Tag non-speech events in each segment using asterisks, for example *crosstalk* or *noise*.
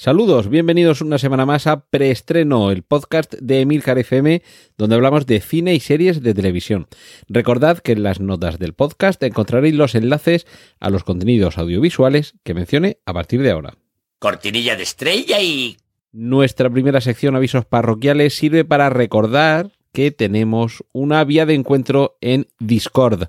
Saludos, bienvenidos una semana más a Preestreno, el podcast de Emilcar FM, donde hablamos de cine y series de televisión. Recordad que en las notas del podcast encontraréis los enlaces a los contenidos audiovisuales que mencione a partir de ahora. Cortinilla de estrella y... Nuestra primera sección avisos parroquiales sirve para recordar que tenemos una vía de encuentro en Discord,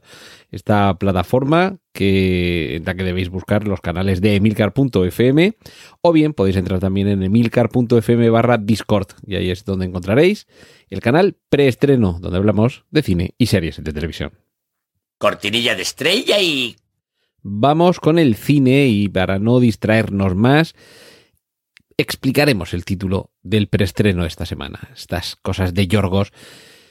esta plataforma que, en la que debéis buscar los canales de emilcar.fm o bien podéis entrar también en emilcar.fm barra Discord y ahí es donde encontraréis el canal preestreno donde hablamos de cine y series de televisión. Cortinilla de estrella y... Vamos con el cine y para no distraernos más, explicaremos el título del preestreno esta semana. Estas cosas de Yorgos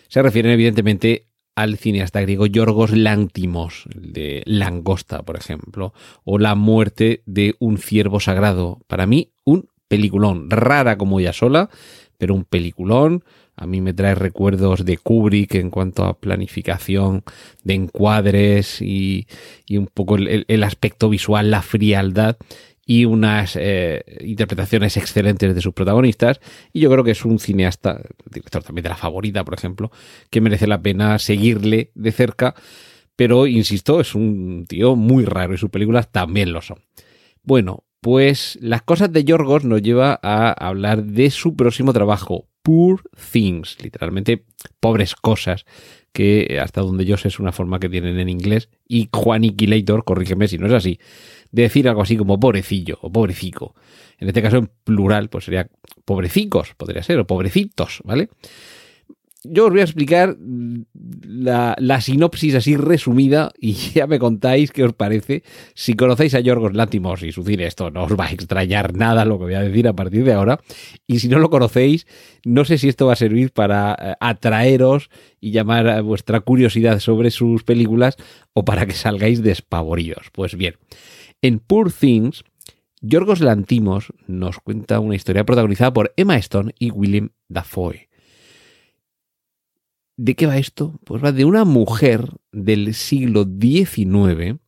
se refieren evidentemente al cineasta griego Yorgos Lántimos, de Langosta, por ejemplo, o La muerte de un ciervo sagrado. Para mí, un peliculón, rara como ella sola, pero un peliculón. A mí me trae recuerdos de Kubrick en cuanto a planificación de encuadres y, y un poco el, el aspecto visual, la frialdad y unas eh, interpretaciones excelentes de sus protagonistas. Y yo creo que es un cineasta, director también de la favorita, por ejemplo, que merece la pena seguirle de cerca. Pero, insisto, es un tío muy raro y sus películas también lo son. Bueno, pues las cosas de Yorgos nos lleva a hablar de su próximo trabajo, Poor Things, literalmente pobres cosas, que hasta donde yo sé es una forma que tienen en inglés. Y Juaniquilator, corrígeme si no es así, de decir algo así como pobrecillo o pobrecico. En este caso, en plural, pues sería pobrecicos, podría ser, o pobrecitos, ¿vale? Yo os voy a explicar la, la, sinopsis así resumida y *laughs* ya me contáis qué os parece. Si conocéis a Yorgos Látimos y su cine, esto no os va a extrañar nada lo que voy a decir a partir de ahora. Y si no lo conocéis, no sé si esto va a servir para atraeros y llamar a vuestra curiosidad sobre sus películas o para que salgáis despavoridos. Pues bien, en Poor Things, Yorgos Lantimos nos cuenta una historia protagonizada por Emma Stone y William Dafoe. ¿De qué va esto? Pues va de una mujer del siglo XIX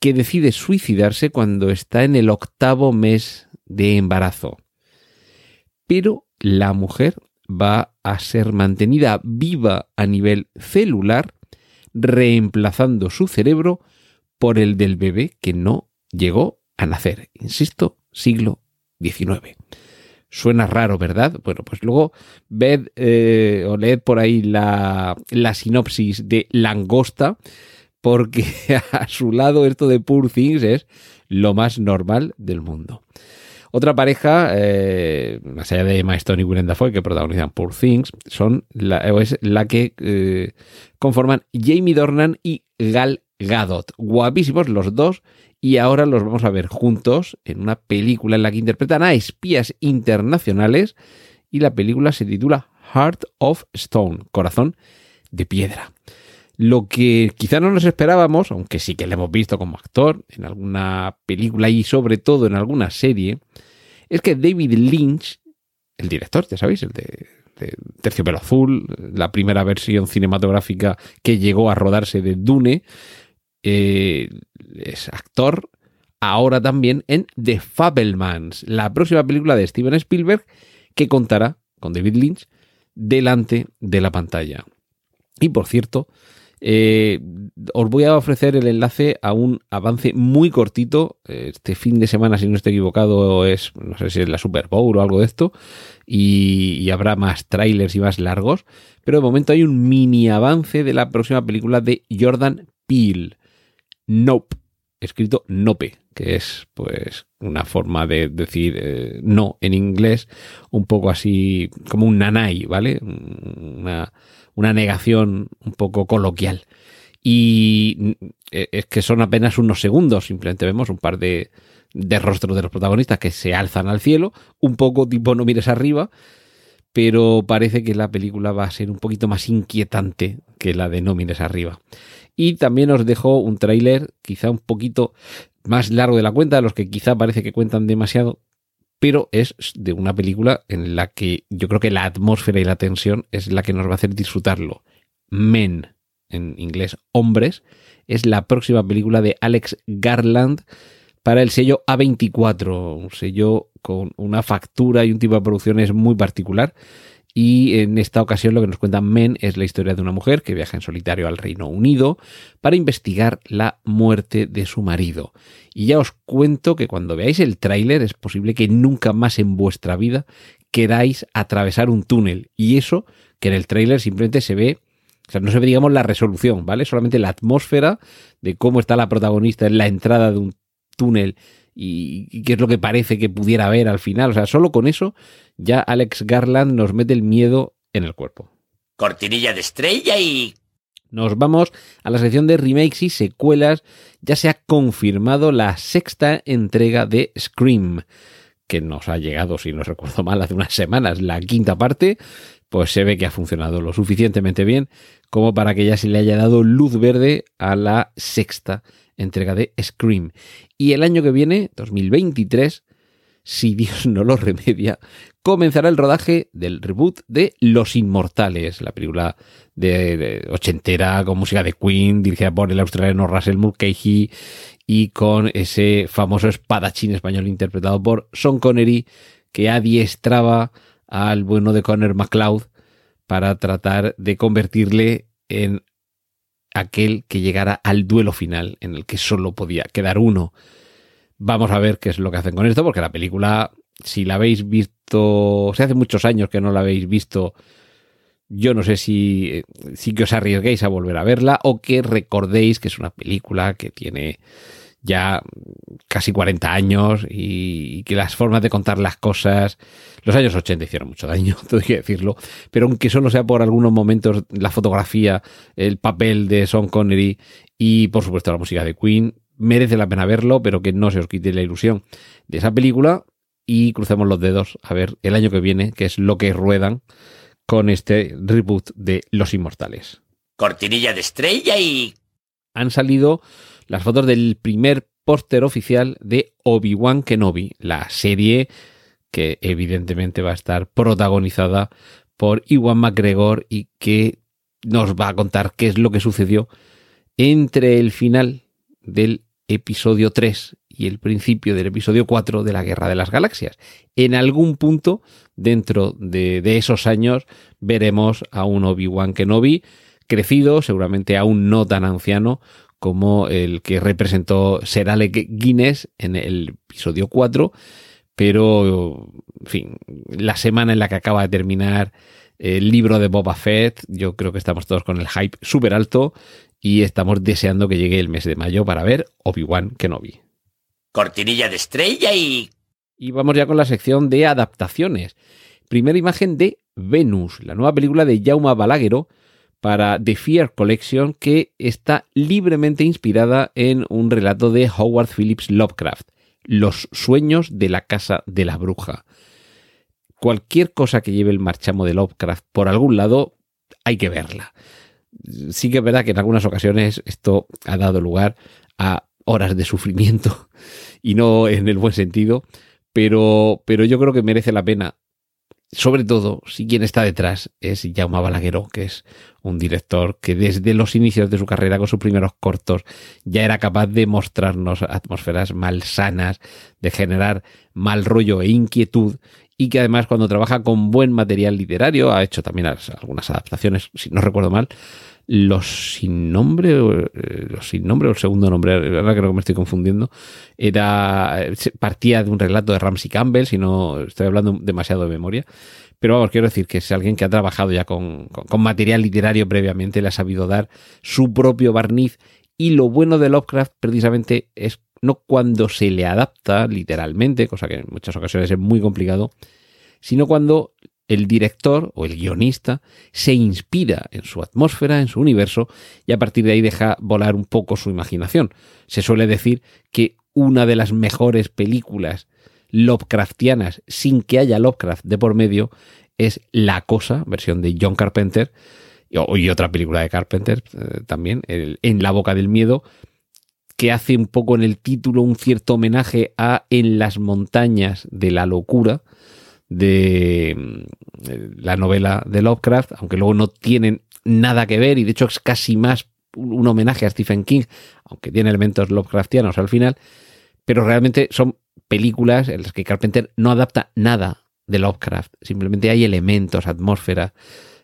que decide suicidarse cuando está en el octavo mes de embarazo. Pero la mujer va a ser mantenida viva a nivel celular, reemplazando su cerebro por el del bebé que no llegó a nacer. Insisto, siglo XIX. Suena raro, ¿verdad? Bueno, pues luego ved eh, o leed por ahí la, la, sinopsis de Langosta, porque *laughs* a su lado esto de Poor Things es lo más normal del mundo. Otra pareja, eh, más allá de Emma Stone y Willem Dafoe, que protagonizan Poor Things, son la, es la que eh, conforman Jamie Dornan y Gal Gadot. Guapísimos los dos y ahora los vamos a ver juntos en una película en la que interpretan a espías internacionales y la película se titula Heart of Stone, corazón de piedra. Lo que quizá no nos esperábamos, aunque sí que le hemos visto como actor en alguna película y sobre todo en alguna serie, es que David Lynch, el director, ya sabéis, el de, de Terciopelo Azul, la primera versión cinematográfica que llegó a rodarse de Dune, eh, es actor ahora también en The Fabelmans, la próxima película de Steven Spielberg que contará con David Lynch delante de la pantalla. Y por cierto, eh, os voy a ofrecer el enlace a un avance muy cortito. Este fin de semana, si no estoy equivocado, es, no sé si es la Super Bowl o algo de esto, y, y habrá más trailers y más largos. Pero de momento hay un mini avance de la próxima película de Jordan Peele. Nope, escrito nope, que es pues una forma de decir eh, no en inglés, un poco así como un nanay, ¿vale? Una, una negación un poco coloquial. Y es que son apenas unos segundos, simplemente vemos un par de, de rostros de los protagonistas que se alzan al cielo, un poco tipo no mires arriba, pero parece que la película va a ser un poquito más inquietante que la de Nómines arriba. Y también os dejo un tráiler quizá un poquito más largo de la cuenta, de los que quizá parece que cuentan demasiado, pero es de una película en la que yo creo que la atmósfera y la tensión es la que nos va a hacer disfrutarlo. Men, en inglés hombres, es la próxima película de Alex Garland para el sello A24, un sello con una factura y un tipo de producciones muy particular. Y en esta ocasión lo que nos cuenta Men es la historia de una mujer que viaja en solitario al Reino Unido para investigar la muerte de su marido. Y ya os cuento que cuando veáis el tráiler es posible que nunca más en vuestra vida queráis atravesar un túnel. Y eso que en el tráiler simplemente se ve o sea, no se ve, digamos, la resolución, ¿vale? Solamente la atmósfera de cómo está la protagonista en la entrada de un túnel y, qué es lo que parece que pudiera haber al final. O sea, solo con eso ya Alex Garland nos mete el miedo en el cuerpo. Cortinilla de estrella y... Nos vamos a la sección de remakes y secuelas. Ya se ha confirmado la sexta entrega de Scream, que nos ha llegado, si no recuerdo mal, hace unas semanas, la quinta parte pues se ve que ha funcionado lo suficientemente bien como para que ya se le haya dado luz verde a la sexta entrega de Scream. Y el año que viene, 2023, si Dios no lo remedia, comenzará el rodaje del reboot de Los Inmortales, la película de, ochentera con música de Queen, dirigida por el australiano Russell Mulcahy y con ese famoso espadachín español interpretado por Sean Connery que adiestraba al bueno de Connor MacLeod para tratar de convertirle en aquel que llegara al duelo final en el que solo podía quedar uno. Vamos a ver qué es lo que hacen con esto, porque la película, si la habéis visto, hace muchos años que no la habéis visto, yo no sé si, si que os arriesguéis a volver a verla o que recordéis que es una película que tiene ya casi 40 años y, que las formas de contar las cosas, los años 80 hicieron mucho daño, *laughs* tengo que decirlo, pero aunque solo sea por algunos momentos la fotografía, el papel de Sean Connery y por supuesto la música de Queen, merece la pena verlo, pero que no se os quite la ilusión de esa película y crucemos los dedos a ver el año que viene, que es lo que ruedan con este reboot de Los Inmortales. Cortinilla de estrella y... Han salido las fotos del primer póster oficial de Obi-Wan Kenobi, la serie que evidentemente va a estar protagonizada por Iwan McGregor y que nos va a contar qué es lo que sucedió entre el final del episodio 3 y el principio del episodio 4 de la Guerra de las Galaxias. En algún punto dentro de, de esos años veremos a un Obi-Wan Kenobi crecido, seguramente aún no tan anciano como el que representó Ser Alec Guinness en el episodio 4, pero, en fin, la semana en la que acaba de terminar el libro de Boba Fett, yo creo que estamos todos con el hype súper alto y estamos deseando que llegue el mes de mayo para ver Obi-Wan Kenobi. Cortinilla de estrella y... Y vamos ya con la sección de adaptaciones. Primera imagen de Venus, la nueva película de Jaume Balagueró, para The Fear Collection que está libremente inspirada en un relato de Howard Phillips Lovecraft, Los sueños de la casa de la bruja. Cualquier cosa que lleve el marchamo de Lovecraft por algún lado, hay que verla. Sí que es verdad que en algunas ocasiones esto ha dado lugar a horas de sufrimiento *laughs* y no en el buen sentido, pero, pero yo creo que merece la pena sobre todo si quien está detrás es Jaume Balagueró, que es un director que desde los inicios de su carrera con sus primeros cortos ya era capaz de mostrarnos atmósferas malsanas, de generar mal rollo e inquietud y que además cuando trabaja con buen material literario, ha hecho también algunas adaptaciones, si no recuerdo mal, los sin nombre, eh, los sin nombre o el segundo nombre, ahora creo que me estoy confundiendo, era partía de un relato de Ramsey Campbell, si no estoy hablando demasiado de memoria. Pero vamos, quiero decir que es alguien que ha trabajado ya con, con material literario previamente, le ha sabido dar su propio barniz. Y lo bueno de Lovecraft precisamente es no cuando se le adapta literalmente, cosa que en muchas ocasiones es muy complicado, sino cuando el director o el guionista se inspira en su atmósfera, en su universo, y a partir de ahí deja volar un poco su imaginación. Se suele decir que una de las mejores películas Lovecraftianas sin que haya Lovecraft de por medio es La Cosa, versión de John Carpenter, y, otra película de Carpenter eh, también, En la boca del miedo, que hace un poco en el título un cierto homenaje a En las montañas de la locura de mm, eh, la novela de Lovecraft, aunque luego no tienen nada que ver y de hecho es casi más un homenaje a Stephen King, aunque tiene elementos Lovecraftianos al final, pero realmente son películas en las que Carpenter no adapta nada de Lovecraft, simplemente hay elementos, atmósfera.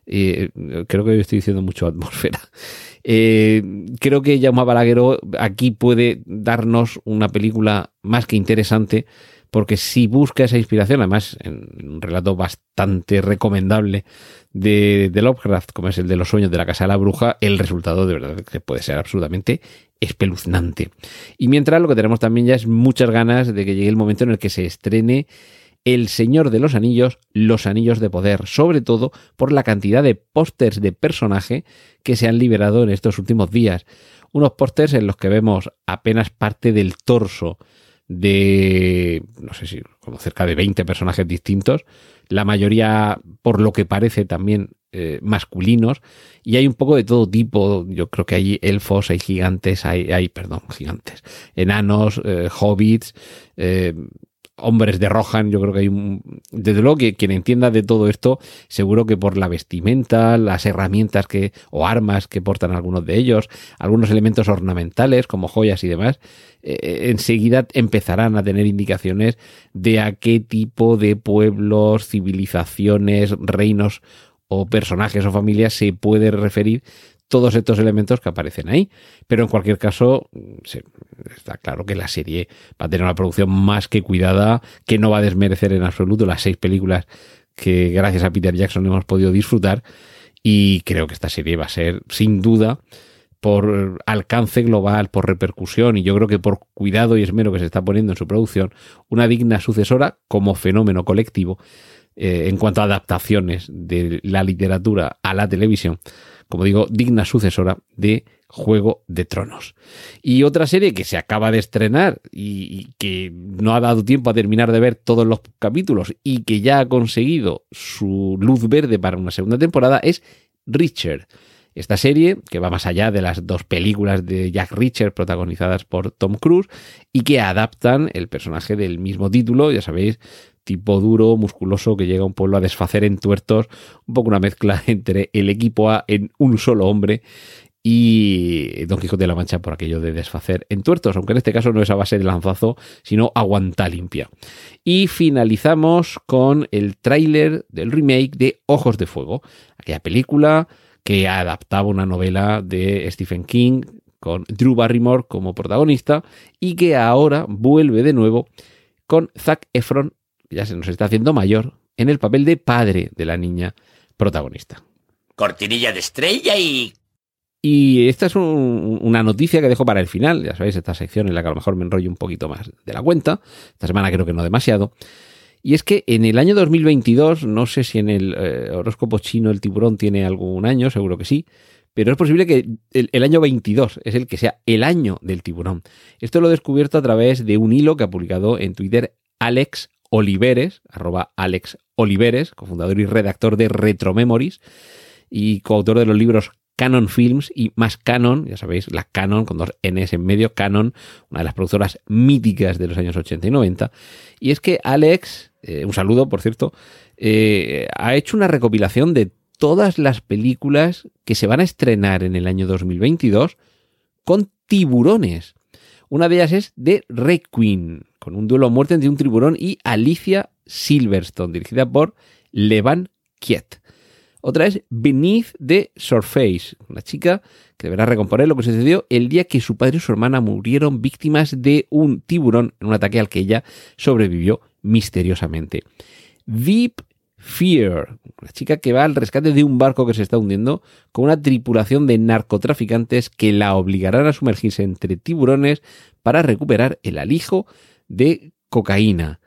eh, creo que estoy diciendo mucho atmósfera. *laughs* Eh, creo que Jaume Balagueró aquí puede darnos una película más que interesante, porque si busca esa inspiración, además en un relato bastante recomendable de, de Lovecraft, como es el de los sueños de la casa de la bruja, el resultado de verdad que puede ser absolutamente espeluznante. Y mientras lo que tenemos también ya es muchas ganas de que llegue el momento en el que se estrene El Señor de los Anillos, Los Anillos de Poder, sobre todo por la cantidad de pósters de personaje que se han liberado en estos últimos días. Unos pósters en los que vemos apenas parte del torso de, no sé si, como cerca de 20 personajes distintos, la mayoría, por lo que parece, también eh, masculinos, y hay un poco de todo tipo, yo creo que hay elfos, hay gigantes, hay, hay perdón, gigantes, enanos, eh, hobbits, eh, hombres de Rohan, yo creo que hay un... Desde luego que quien entienda de todo esto, seguro que por la vestimenta, las herramientas que o armas que portan algunos de ellos, algunos elementos ornamentales como joyas y demás, eh, enseguida empezarán a tener indicaciones de a qué tipo de pueblos, civilizaciones, reinos o personajes o familias se puede referir todos estos elementos que aparecen ahí. Pero en cualquier caso, se- está claro que la serie va a tener una producción más que cuidada, que no va a desmerecer en absoluto las seis películas que gracias a Peter Jackson hemos podido disfrutar. Y creo que esta serie va a ser, sin duda, por alcance global, por repercusión y yo creo que por cuidado y esmero que se está poniendo en su producción, una digna sucesora como fenómeno colectivo eh, en cuanto a adaptaciones de la literatura a la televisión, como digo, digna sucesora de Juego de Tronos. Y otra serie que se acaba de estrenar y, que no ha dado tiempo a terminar de ver todos los capítulos y que ya ha conseguido su luz verde para una segunda temporada es Richard. Esta serie, que va más allá de las dos películas de Jack Reacher protagonizadas por Tom Cruise y que adaptan el personaje del mismo título, ya sabéis, tipo duro, musculoso, que llega a un pueblo a desfacer en tuertos, un poco una mezcla *laughs* entre el equipo A en un solo hombre y Don Quijote de la Mancha por aquello de desfacer en tuertos, aunque en este caso no es a base de lanzazo, sino aguanta limpia. Y finalizamos con el tráiler del remake de Ojos de Fuego, aquella película que adaptaba una novela de Stephen King con Drew Barrymore como protagonista y que ahora vuelve de nuevo con Zac Efron, que ya se nos está haciendo mayor, en el papel de padre de la niña protagonista. Cortinilla de estrella y... Y esta es un- una noticia que dejo para el final, ya sabéis, esta sección en la que a lo mejor me enrollo un poquito más de la cuenta, esta semana creo que no demasiado, y es que en el año 2022, no sé si en el eh, horóscopo chino el tiburón tiene algún año, seguro que sí, pero es posible que el, el año 22 es el que sea el año del tiburón. Esto lo he descubierto a través de un hilo que ha publicado en Twitter Alex Oliveres, arroba Alex Oliveres, cofundador y redactor de Retro Memories y coautor de los libros Canon Films y Más Canon, ya sabéis, la Canon con dos Ns en medio, Canon, una de las productoras míticas de los años 80 y 90. Y es que Alex, eh, un saludo por cierto, eh, ha hecho una recopilación de todas las películas que se van a estrenar en el año 2022 con tiburones. Una de ellas es The Requiem, con un duelo a muerte entre un tiburón y Alicia Silverstone, dirigida por Levan Kiet. Otra es Beneath the Surface, una chica que deberá recomponer lo que sucedió el día que su padre y su hermana murieron víctimas de un tiburón en un ataque al que ella sobrevivió misteriosamente. Deep Fear, una chica que va al rescate de un barco que se está hundiendo con una tripulación de narcotraficantes que la obligarán a sumergirse entre tiburones para recuperar el alijo de cocaína.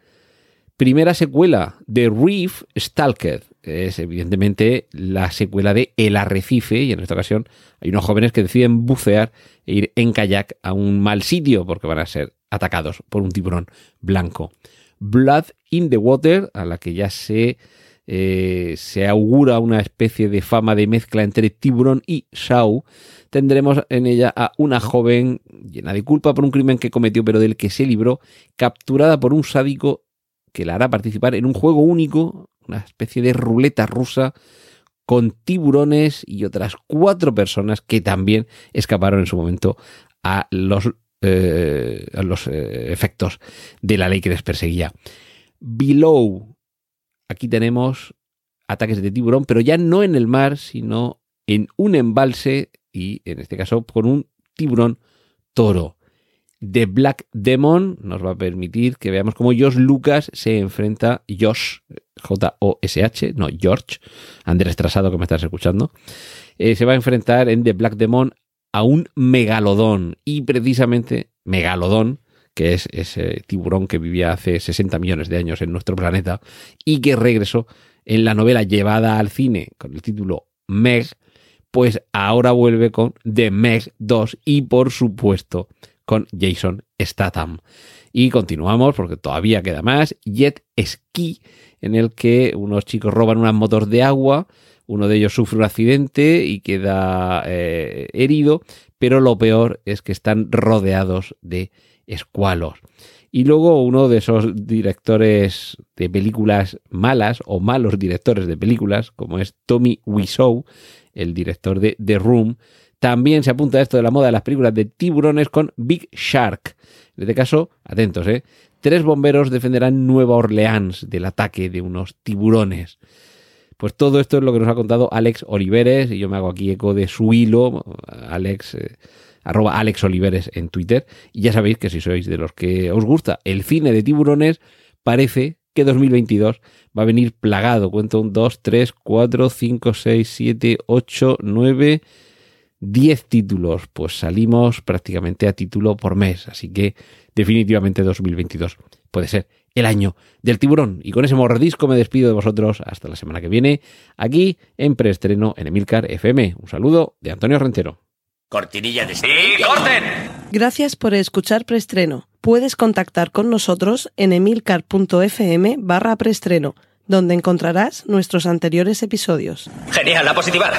Primera secuela de Reef Stalker. Es evidentemente la secuela de El Arrecife y en esta ocasión hay unos jóvenes que deciden bucear e ir en kayak a un mal sitio porque van a ser atacados por un tiburón blanco. Blood in the Water, a la que ya se eh, se augura una especie de fama de mezcla entre tiburón y Shaw, tendremos en ella a una joven llena de culpa por un crimen que cometió pero del que se libró, capturada por un sádico que la hará participar en un juego único, una especie de ruleta rusa con tiburones y otras cuatro personas que también escaparon en su momento a los, eh, a los eh, efectos de la ley que les perseguía. Below, aquí tenemos ataques de tiburón, pero ya no en el mar, sino en un embalse y en este caso con un tiburón toro. The Black Demon nos va a permitir que veamos cómo Josh Lucas se enfrenta, Josh, J-O-S-H, no George, Andrés Trasado que me estás escuchando, eh, se va a enfrentar en The Black Demon a un megalodón y precisamente megalodón que es ese tiburón que vivía hace 60 millones de años en nuestro planeta y que regresó en la novela llevada al cine con el título Meg, pues ahora vuelve con The Meg 2 y por supuesto con Jason Statham. Y continuamos porque todavía queda más. Jet Ski, en el que unos chicos roban unas motos de agua, uno de ellos sufre un accidente y queda eh, herido, pero lo peor es que están rodeados de escualos. Y luego uno de esos directores de películas malas o malos directores de películas, como es Tommy Wiseau, el director de The Room, también se apunta esto de la moda de las películas de tiburones con Big Shark. En este caso, atentos, ¿eh? Tres bomberos defenderán Nueva Orleans del ataque de unos tiburones. Pues todo esto es lo que nos ha contado Alex Oliveres, y yo me hago aquí eco de su hilo, Alex, eh, arroba Alex Oliveres en Twitter. Y ya sabéis que si sois de los que os gusta el cine de tiburones, parece que 2022 va a venir plagado. Cuento un 2, 3, 4, 5, 6, 7, 8, 9, 10 títulos. Pues salimos prácticamente a título por mes. Así que definitivamente 2022 puede ser el año del tiburón. Y con ese mordisco me despido de vosotros hasta la semana que viene, aquí en preestreno en Emilcar FM. Un saludo de Antonio Rentero. Cortinilla de ¡Sí, corten! Gracias por escuchar Preestreno. Puedes contactar con nosotros en emilcar.fm barra preestreno, donde encontrarás nuestros anteriores episodios. Genial, la positivar.